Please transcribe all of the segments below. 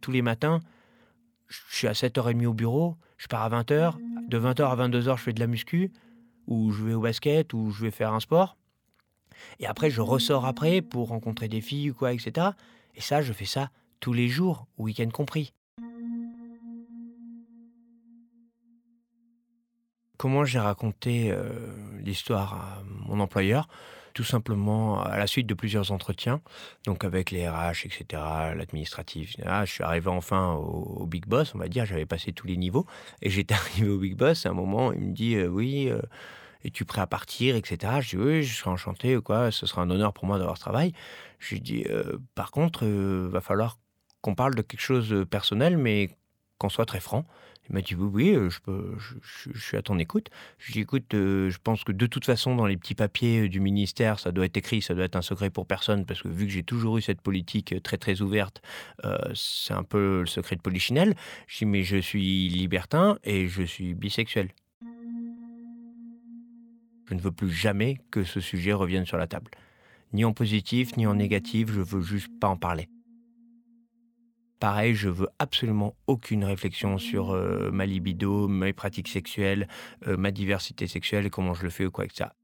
Tous les matins, je suis à 7h30 au bureau, je pars à 20h, de 20h à 22h, je fais de la muscu, ou je vais au basket, ou je vais faire un sport. Et après, je ressors après pour rencontrer des filles ou quoi, etc. Et ça, je fais ça tous les jours, week-end compris. Comment j'ai raconté euh, l'histoire à mon employeur? Tout simplement à la suite de plusieurs entretiens, donc avec les RH, etc., l'administratif. je suis arrivé enfin au, Big Boss, on va dire, j'avais passé tous les niveaux, et j'étais arrivé au Big Boss, à un moment, il me dit, euh, oui, euh, es-tu prêt à partir, etc. Je dis, oui, je serai enchanté, quoi, ce sera un honneur pour moi d'avoir ce travail. Je dis, par contre, il va falloir qu'on parle de quelque chose de personnel, mais qu'on soit très franc. Il m'a dit oui, euh, je, suis à ton écoute. Je dis écoute, euh, je pense que de toute façon, dans les petits papiers euh, du ministère, ça doit être écrit, ça doit être un secret pour personne, parce que vu que j'ai toujours eu cette politique très très ouverte, c'est un peu le secret de Polichinelle. Je dis mais je suis libertin et je suis bisexuel. Je ne veux plus jamais que ce sujet revienne sur la table. Ni en positif, ni en négatif, je veux juste pas en parler. Pareil, je veux absolument aucune réflexion sur euh, ma libido, mes pratiques sexuelles, euh, ma diversité sexuelle et comment je le fais ou quoi que ça.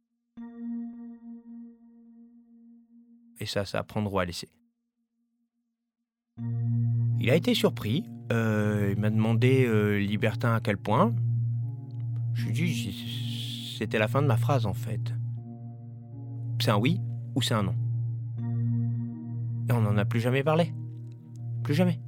Et ça, ça prendre ou à laisser. Il a été surpris. Euh, il m'a demandé, Libertin, à quel point. Je lui ai dit, c'était la fin de ma phrase en fait. C'est un oui ou c'est un non. Et on n'en a plus jamais parlé. Plus jamais.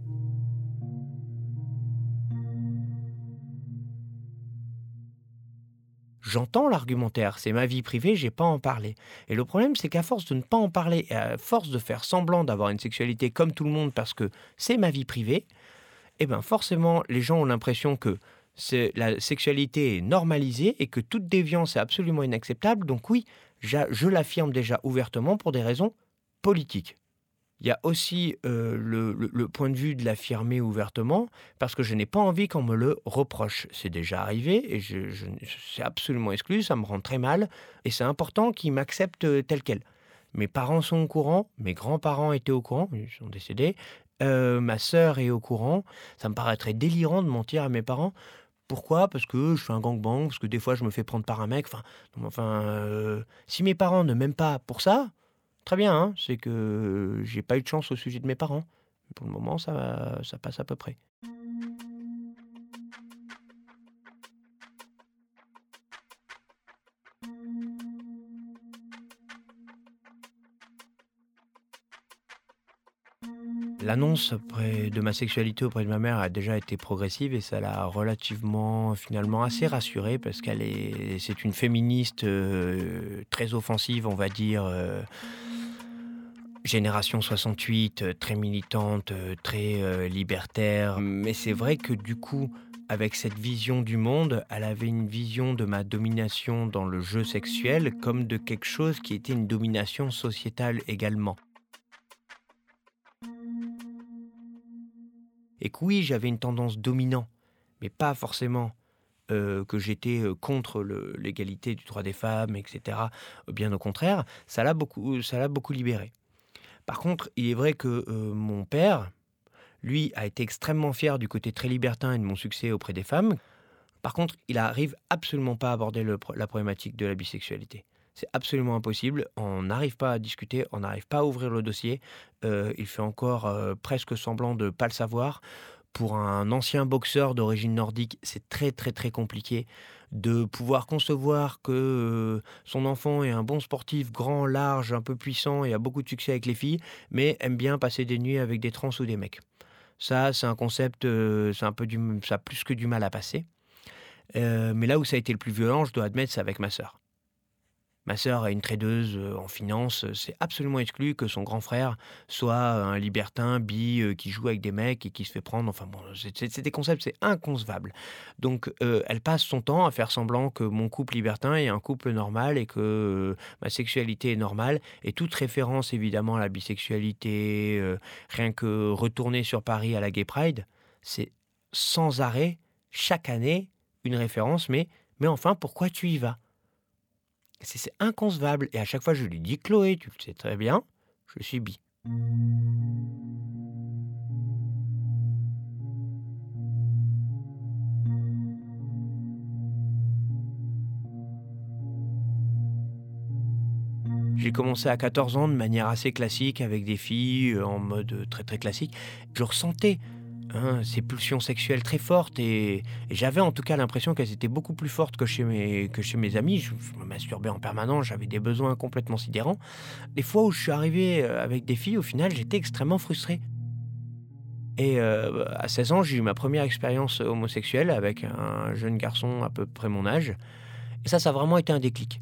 J'entends l'argumentaire, c'est ma vie privée, j'ai pas à en parler. Et le problème, c'est qu'à force de ne pas en parler, à force de faire semblant d'avoir une sexualité comme tout le monde parce que c'est ma vie privée, eh ben forcément, les gens ont l'impression que la sexualité est normalisée et que toute déviance est absolument inacceptable. Donc oui, je l'affirme déjà ouvertement pour des raisons politiques. Il y a aussi euh, le, point de vue de l'affirmer ouvertement, parce que je n'ai pas envie qu'on me le reproche. C'est déjà arrivé et je, c'est absolument exclu, ça me rend très mal, et c'est important qu'ils m'acceptent euh, tel quel. Mes parents sont au courant, mes grands-parents étaient au courant, ils sont décédés, euh, ma sœur est au courant, ça me paraîtrait délirant de mentir à mes parents. Pourquoi? Parce que je fais un gangbang, parce que des fois je me fais prendre par un mec. Enfin si mes parents ne m'aiment pas pour ça, très bien, hein, c'est que j'ai pas eu de chance au sujet de mes parents. Pour le moment, ça, ça passe à peu près. L'annonce de ma sexualité auprès de ma mère a déjà été progressive et ça l'a relativement finalement assez rassurée parce qu'elle est c'est une féministe très offensive on va dire génération 68, euh, très militante, euh, très euh, libertaire. Mais c'est vrai que du coup, avec cette vision du monde, elle avait une vision de ma domination dans le jeu sexuel comme de quelque chose qui était une domination sociétale également. Et que oui, j'avais une tendance dominante, mais pas forcément que j'étais contre l'égalité du droit des femmes, etc. Bien au contraire, ça l'a beaucoup, ça beaucoup libéré. Par contre, il est vrai que euh, mon père, lui, a été extrêmement fier du côté très libertin et de mon succès auprès des femmes. Par contre, il n'arrive absolument pas à aborder la problématique de la bisexualité. C'est absolument impossible. On n'arrive pas à discuter, on n'arrive pas à ouvrir le dossier. Euh, il fait encore euh, presque semblant de ne pas le savoir. Pour un ancien boxeur d'origine nordique, c'est très très très compliqué de pouvoir concevoir que son enfant est un bon sportif, grand, large, un peu puissant et a beaucoup de succès avec les filles, mais aime bien passer des nuits avec des trans ou des mecs. Ça, c'est un concept, un peu du, ça a plus que du mal à passer. Mais là où ça a été le plus violent, je dois admettre, c'est avec ma sœur. Ma sœur est une tradeuse euh, en finance. C'est absolument exclu que son grand frère soit un libertin, bi, euh, qui joue avec des mecs et qui se fait prendre. Enfin bon, c'est des concepts, c'est inconcevable. Donc euh, elle passe son temps à faire semblant que mon couple libertin est un couple normal et que ma sexualité est normale. Et toute référence évidemment à la bisexualité, rien que retourner sur Paris à la Gay Pride, c'est sans arrêt, chaque année, une référence. Mais, mais enfin, pourquoi tu y vas? C'est inconcevable. Et à chaque fois, je lui dis Chloé, tu le sais très bien, je suis bi. J'ai commencé à 14 ans de manière assez classique avec des filles euh, en mode euh, très très classique. Je ressentais hein, ces pulsions sexuelles très fortes et, j'avais en tout cas l'impression qu'elles étaient beaucoup plus fortes que chez mes, que chez mes amis. Je, me masturbais en permanence, j'avais des besoins complètement sidérants. Les fois où je suis arrivé euh, avec des filles, au final, j'étais extrêmement frustré. Et euh, à 16 ans, j'ai eu ma première expérience homosexuelle avec un jeune garçon à peu près mon âge. Et ça, ça a vraiment été un déclic.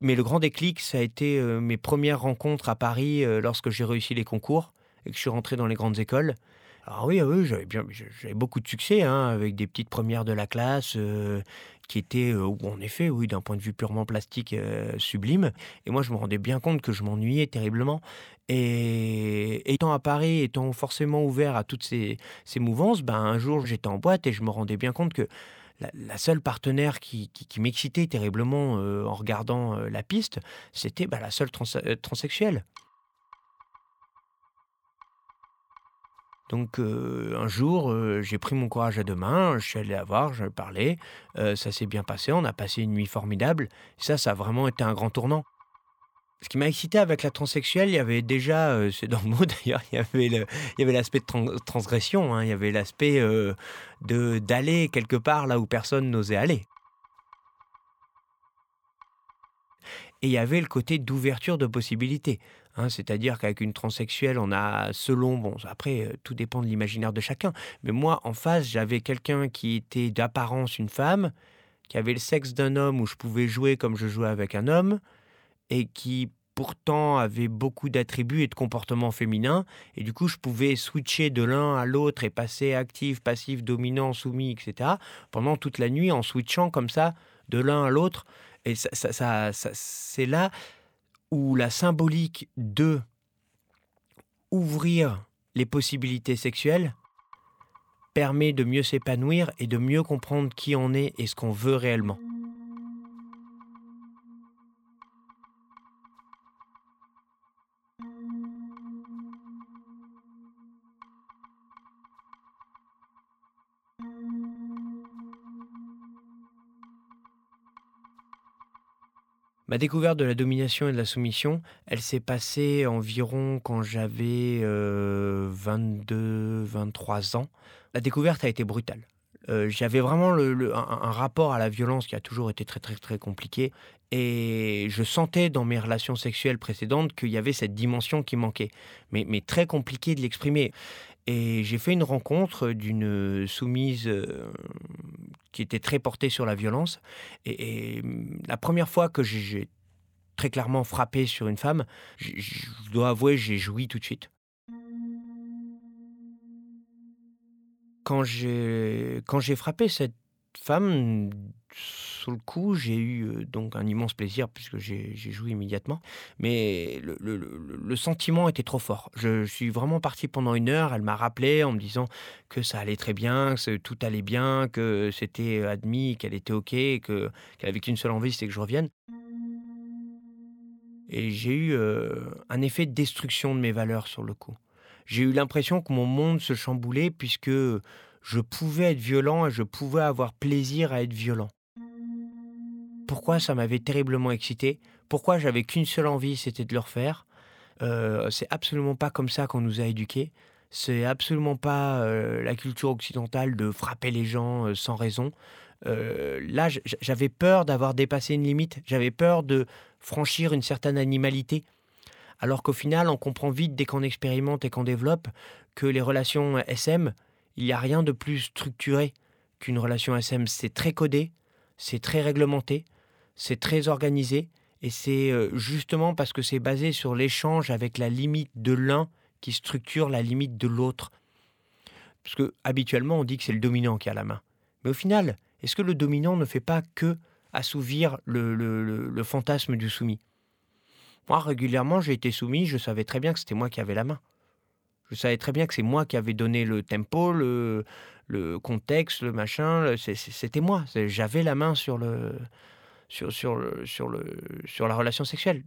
Mais le grand déclic, ça a été euh, mes premières rencontres à Paris lorsque j'ai réussi les concours que je suis rentré dans les grandes écoles. Alors oui, oui j'avais, beaucoup de succès, hein, avec des petites premières de la classe euh, qui étaient, en effet, oui, d'un point de vue purement plastique, sublime. Et moi, je me rendais bien compte que je m'ennuyais terriblement. Et étant à Paris, étant forcément ouvert à toutes ces, ces mouvances, ben, un jour, j'étais en boîte et je me rendais bien compte que la, seule partenaire qui, m'excitait terriblement euh, en regardant euh, la piste, c'était bah, la seule euh, transsexuelle. Donc un jour, j'ai pris mon courage à deux mains, je suis allé la voir, je parlais, ça s'est bien passé, on a passé une nuit formidable. ça, ça a vraiment été un grand tournant. Ce qui m'a excité avec la transsexuelle, il y avait déjà, euh, c'est dans le mot d'ailleurs, il y avait l'aspect de transgression, hein, il y avait l'aspect euh, de d'aller quelque part là où personne n'osait aller. Et il y avait le côté d'ouverture de possibilités. Hein, c'est-à-dire qu'avec une transsexuelle, on a, selon, bon, après, euh, tout dépend de l'imaginaire de chacun, mais moi, en face, j'avais quelqu'un qui était d'apparence une femme, qui avait le sexe d'un homme où je pouvais jouer comme je jouais avec un homme, et qui pourtant avait beaucoup d'attributs et de comportements féminins. Et du coup, je pouvais switcher de l'un à l'autre et passer actif, passif, dominant, soumis, etc. pendant toute la nuit en switchant comme ça de l'un à l'autre. Et ça, ça, c'est là où la symbolique de ouvrir les possibilités sexuelles permet de mieux s'épanouir et de mieux comprendre qui on est et ce qu'on veut réellement. Ma découverte de la domination et de la soumission, elle s'est passée environ quand j'avais 22, euh, 23 ans. La découverte a été brutale. Euh, j'avais vraiment un, rapport à la violence qui a toujours été très très très compliqué et je sentais dans mes relations sexuelles précédentes qu'il y avait cette dimension qui manquait, mais, mais très compliqué de l'exprimer. Et j'ai fait une rencontre d'une soumise euh, qui était très portée sur la violence. Et, la première fois que j'ai très clairement frappé sur une femme, je dois avouer, j'ai joui tout de suite. Quand j'ai frappé cette femme, sur le coup, j'ai eu euh, donc un immense plaisir puisque j'ai joué immédiatement. Mais le, sentiment était trop fort. Je, suis vraiment parti pendant une heure. Elle m'a rappelé en me disant que ça allait très bien, que tout allait bien, que c'était admis, qu'elle était OK, qu'elle avait qu'une seule envie, c'était que je revienne. Et j'ai eu euh, un effet de destruction de mes valeurs sur le coup. J'ai eu l'impression que mon monde se chamboulait puisque je pouvais être violent et je pouvais avoir plaisir à être violent. Pourquoi ça m'avait terriblement excité Pourquoi j'avais qu'une seule envie, c'était de le refaire euh, C'est absolument pas comme ça qu'on nous a éduqués. C'est absolument pas euh, la culture occidentale de frapper les gens euh, sans raison. là, j'avais peur d'avoir dépassé une limite. J'avais peur de franchir une certaine animalité. Alors qu'au final, on comprend vite dès qu'on expérimente et qu'on développe que les relations SM, il n'y a rien de plus structuré qu'une relation SM. C'est très codé, c'est très réglementé, c'est très organisé, et c'est euh, justement parce que c'est basé sur l'échange avec la limite de l'un qui structure la limite de l'autre. Parce que habituellement, on dit que c'est le dominant qui a la main. Mais au final, est-ce que le dominant ne fait pas que assouvir le, fantasme du soumis? Moi, régulièrement, j'ai été soumis, je savais très bien que c'était moi qui avais la main. Je savais très bien que c'est moi qui avais donné le tempo, le contexte, le machin. C'était moi. J'avais la main sur, le, sur, sur, le, sur, le, sur la relation sexuelle.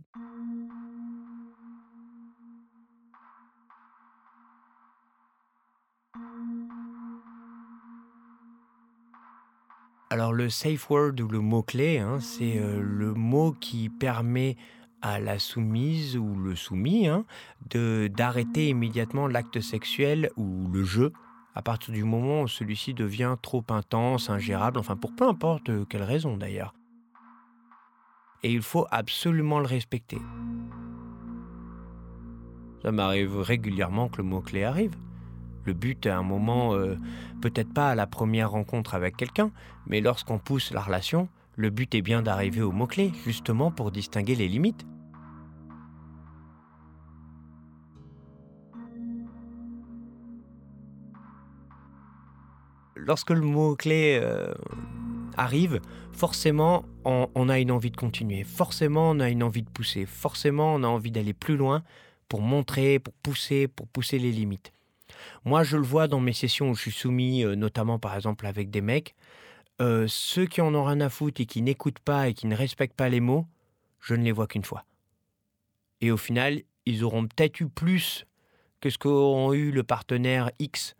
Alors le safe word ou le mot-clé, hein, c'est euh, le mot qui permet à la soumise ou le soumis hein, de d'arrêter immédiatement l'acte sexuel ou le jeu à partir du moment où celui-ci devient trop intense, ingérable, enfin pour peu importe euh, quelle raison d'ailleurs. Et il faut absolument le respecter. Ça m'arrive régulièrement que le mot-clé arrive. Le but à un moment, euh, peut-être pas à la première rencontre avec quelqu'un, mais lorsqu'on pousse la relation, le but est bien d'arriver au mot-clé, justement pour distinguer les limites. lorsque le mot-clé euh, arrive, forcément, on, a une envie de continuer. Forcément, on a une envie de pousser. Forcément, on a envie d'aller plus loin pour montrer, pour pousser, pour pousser les limites. Moi, je le vois dans mes sessions où je suis soumis, euh, notamment par exemple avec des mecs. Euh, ceux qui en ont rien à foutre et qui n'écoutent pas et qui ne respectent pas les mots, je ne les vois qu'une fois. Et au final, ils auront peut-être eu plus que ce qu'auront eu le partenaire X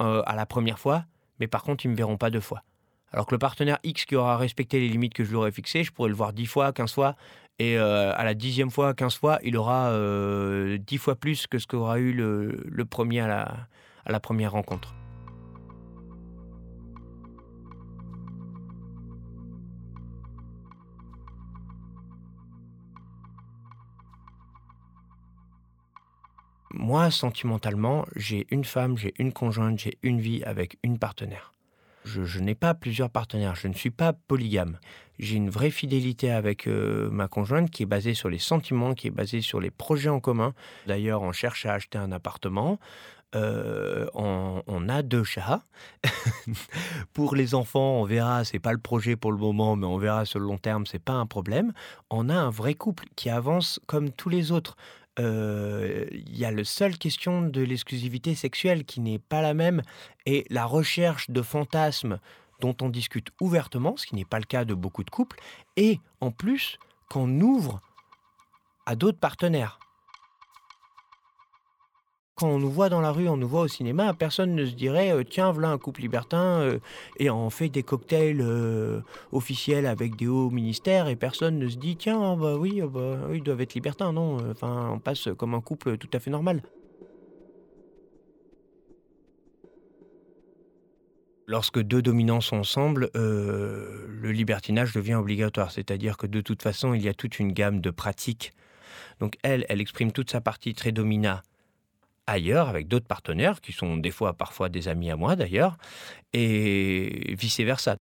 euh, à la première fois, mais par contre, ils ne me verront pas deux fois. Alors que le partenaire X qui aura respecté les limites que je lui aurais fixées, je pourrais le voir dix fois, quinze fois, et euh, à la dixième fois, quinze fois, il aura euh, dix fois plus que ce qu'aura eu le, premier à la première rencontre. Moi, sentimentalement, j'ai une femme, j'ai une conjointe, j'ai une vie avec une partenaire. Je, n'ai pas plusieurs partenaires, je ne suis pas polygame. J'ai une vraie fidélité avec euh, ma conjointe qui est basée sur les sentiments, qui est basée sur les projets en commun. D'ailleurs, on cherche à acheter un appartement. Euh, on, a deux chats. pour les enfants, on verra, c'est pas le projet pour le moment, mais on verra sur le long terme, c'est pas un problème. On a un vrai couple qui avance comme tous les autres il y a la seule question de l'exclusivité sexuelle qui n'est pas la même et la recherche de fantasmes dont on discute ouvertement, ce qui n'est pas le cas de beaucoup de couples, et en plus qu'on ouvre à d'autres partenaires quand on nous voit dans la rue, on nous voit au cinéma, personne ne se dirait euh, tiens, voilà un couple libertin euh, et on fait des cocktails euh, officiels avec des hauts ministères et personne ne se dit tiens, ah bah oui, ah bah, ils doivent être libertins, non Enfin, on passe comme un couple tout à fait normal. Lorsque deux dominants sont ensemble, le libertinage devient obligatoire, c'est-à-dire que de toute façon, il y a toute une gamme de pratiques. Donc elle, elle exprime toute sa partie très domina ailleurs avec d'autres partenaires qui sont des fois parfois des amis à moi d'ailleurs et vice versa.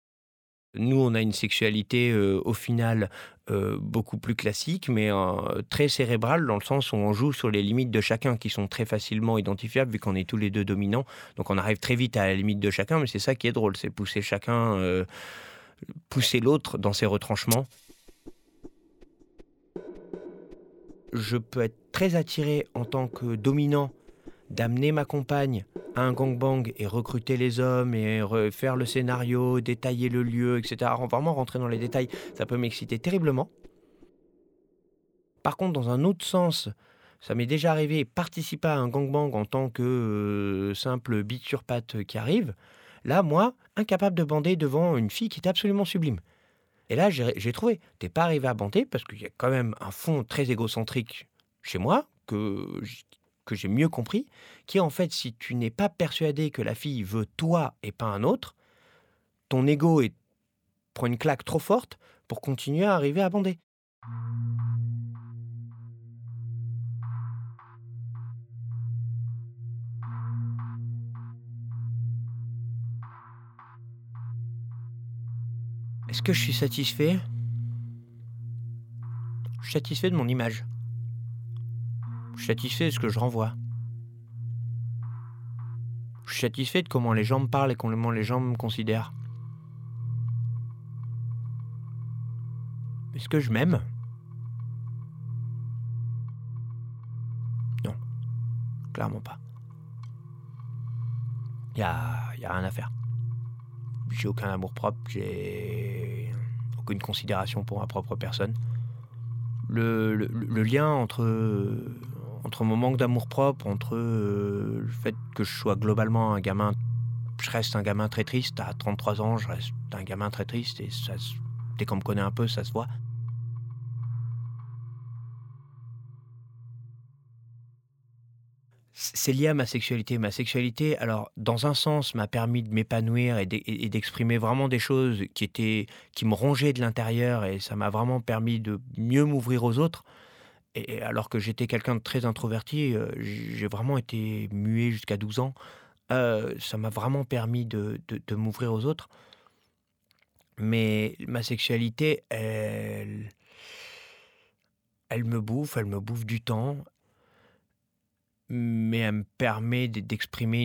Nous, on a une sexualité euh, au final euh, beaucoup plus classique, mais euh, très cérébrale dans le sens où on joue sur les limites de chacun qui sont très facilement identifiables vu qu'on est tous les deux dominants. Donc on arrive très vite à la limite de chacun, mais c'est ça qui est drôle, c'est pousser chacun, pousser l'autre dans ses retranchements. Je peux être très attiré en tant que dominant d'amener ma compagne à un gangbang et recruter les hommes et faire le scénario, détailler le lieu, etc. Vraiment rentrer dans les détails, ça peut m'exciter terriblement. Par contre, dans un autre sens, ça m'est déjà arrivé participer à un gangbang en tant que euh, simple bite sur patte qui arrive. Là, moi, incapable de bander devant une fille qui est absolument sublime. Et là, j'ai trouvé, t'es pas arrivé à bander parce qu'il y a quand même un fond très égocentrique chez moi que que j'ai mieux compris, qui est en fait, si tu n'es pas persuadé que la fille veut toi et pas un autre, ton ego prend une claque trop forte pour continuer à arriver à bander. Est-ce que je suis satisfait? Je suis satisfait de mon image. Suis satisfait de ce que je renvoie. Je suis satisfait de comment les gens me parlent et comment les gens me considèrent. Est-ce que je m'aime? Non, clairement pas. Y a, y a rien à faire. J'ai aucun amour propre, j'ai aucune considération pour ma propre personne. Le, le lien entre, entre mon manque d'amour propre, entre euh, le fait que je sois globalement un gamin je reste un gamin très triste. À 33 ans, je reste un gamin très triste et ça, dès qu'on me connaît un peu, ça se voit. C'est lié à ma sexualité. Ma sexualité, alors, dans un sens, m'a permis de m'épanouir et d'exprimer vraiment des choses qui, étaient, qui me rongeaient de l'intérieur et ça m'a vraiment permis de mieux m'ouvrir aux autres. Et alors que j'étais quelqu'un de très introverti, euh, j'ai vraiment été muet jusqu'à 12 ans. Euh, ça m'a vraiment permis de, m'ouvrir aux autres. Mais ma sexualité, elle, me bouffe, elle me bouffe du temps, mais elle me permet d'exprimer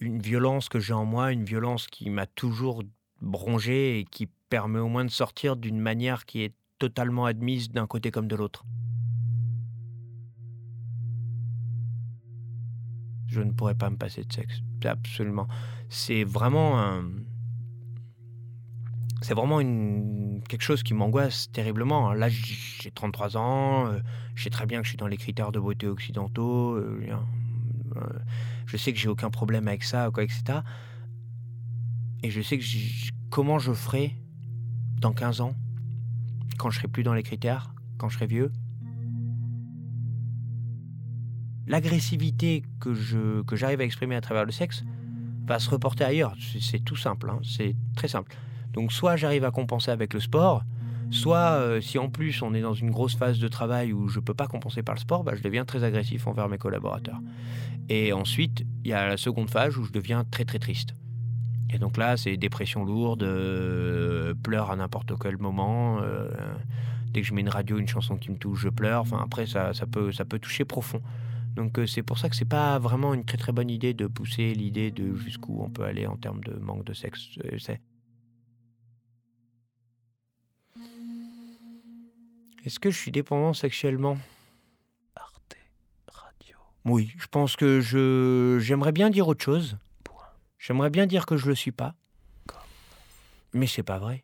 une, violence que j'ai en moi, une violence qui m'a toujours brongé et qui permet au moins de sortir d'une manière qui est totalement admise d'un côté comme de l'autre. Je ne pourrais pas me passer de sexe, absolument. C'est vraiment un... C'est vraiment une... quelque chose qui m'angoisse terriblement. Là, j'ai 33 ans, euh, je sais très bien que je suis dans les critères de beauté occidentaux, euh, euh, je sais que j'ai aucun problème avec ça, quoi, etc. Et je sais que comment je ferai dans 15 ans, quand je serai plus dans les critères, quand je serai vieux? L'agressivité que je que j'arrive à exprimer à travers le sexe va se reporter ailleurs. C'est tout simple, hein. c'est très simple. Donc soit j'arrive à compenser avec le sport, soit euh, si en plus on est dans une grosse phase de travail où je ne peux pas compenser par le sport, bah, je deviens très agressif envers mes collaborateurs. Et ensuite, il y a la seconde phase où je deviens très très triste. Et donc là, c'est dépression lourde, euh, pleure à n'importe quel moment. Euh, dès que je mets une radio, une chanson qui me touche, je pleure. Enfin, après, ça, ça, peut, ça peut toucher profond. Donc c'est pour ça que c'est pas vraiment une très très bonne idée de pousser l'idée de jusqu'où on peut aller en termes de manque de sexe. C'est Est-ce que je suis dépendant sexuellement? Arte Radio. Oui, je pense que je j'aimerais bien dire autre chose. J'aimerais bien dire que je le suis pas. Mais c'est pas vrai.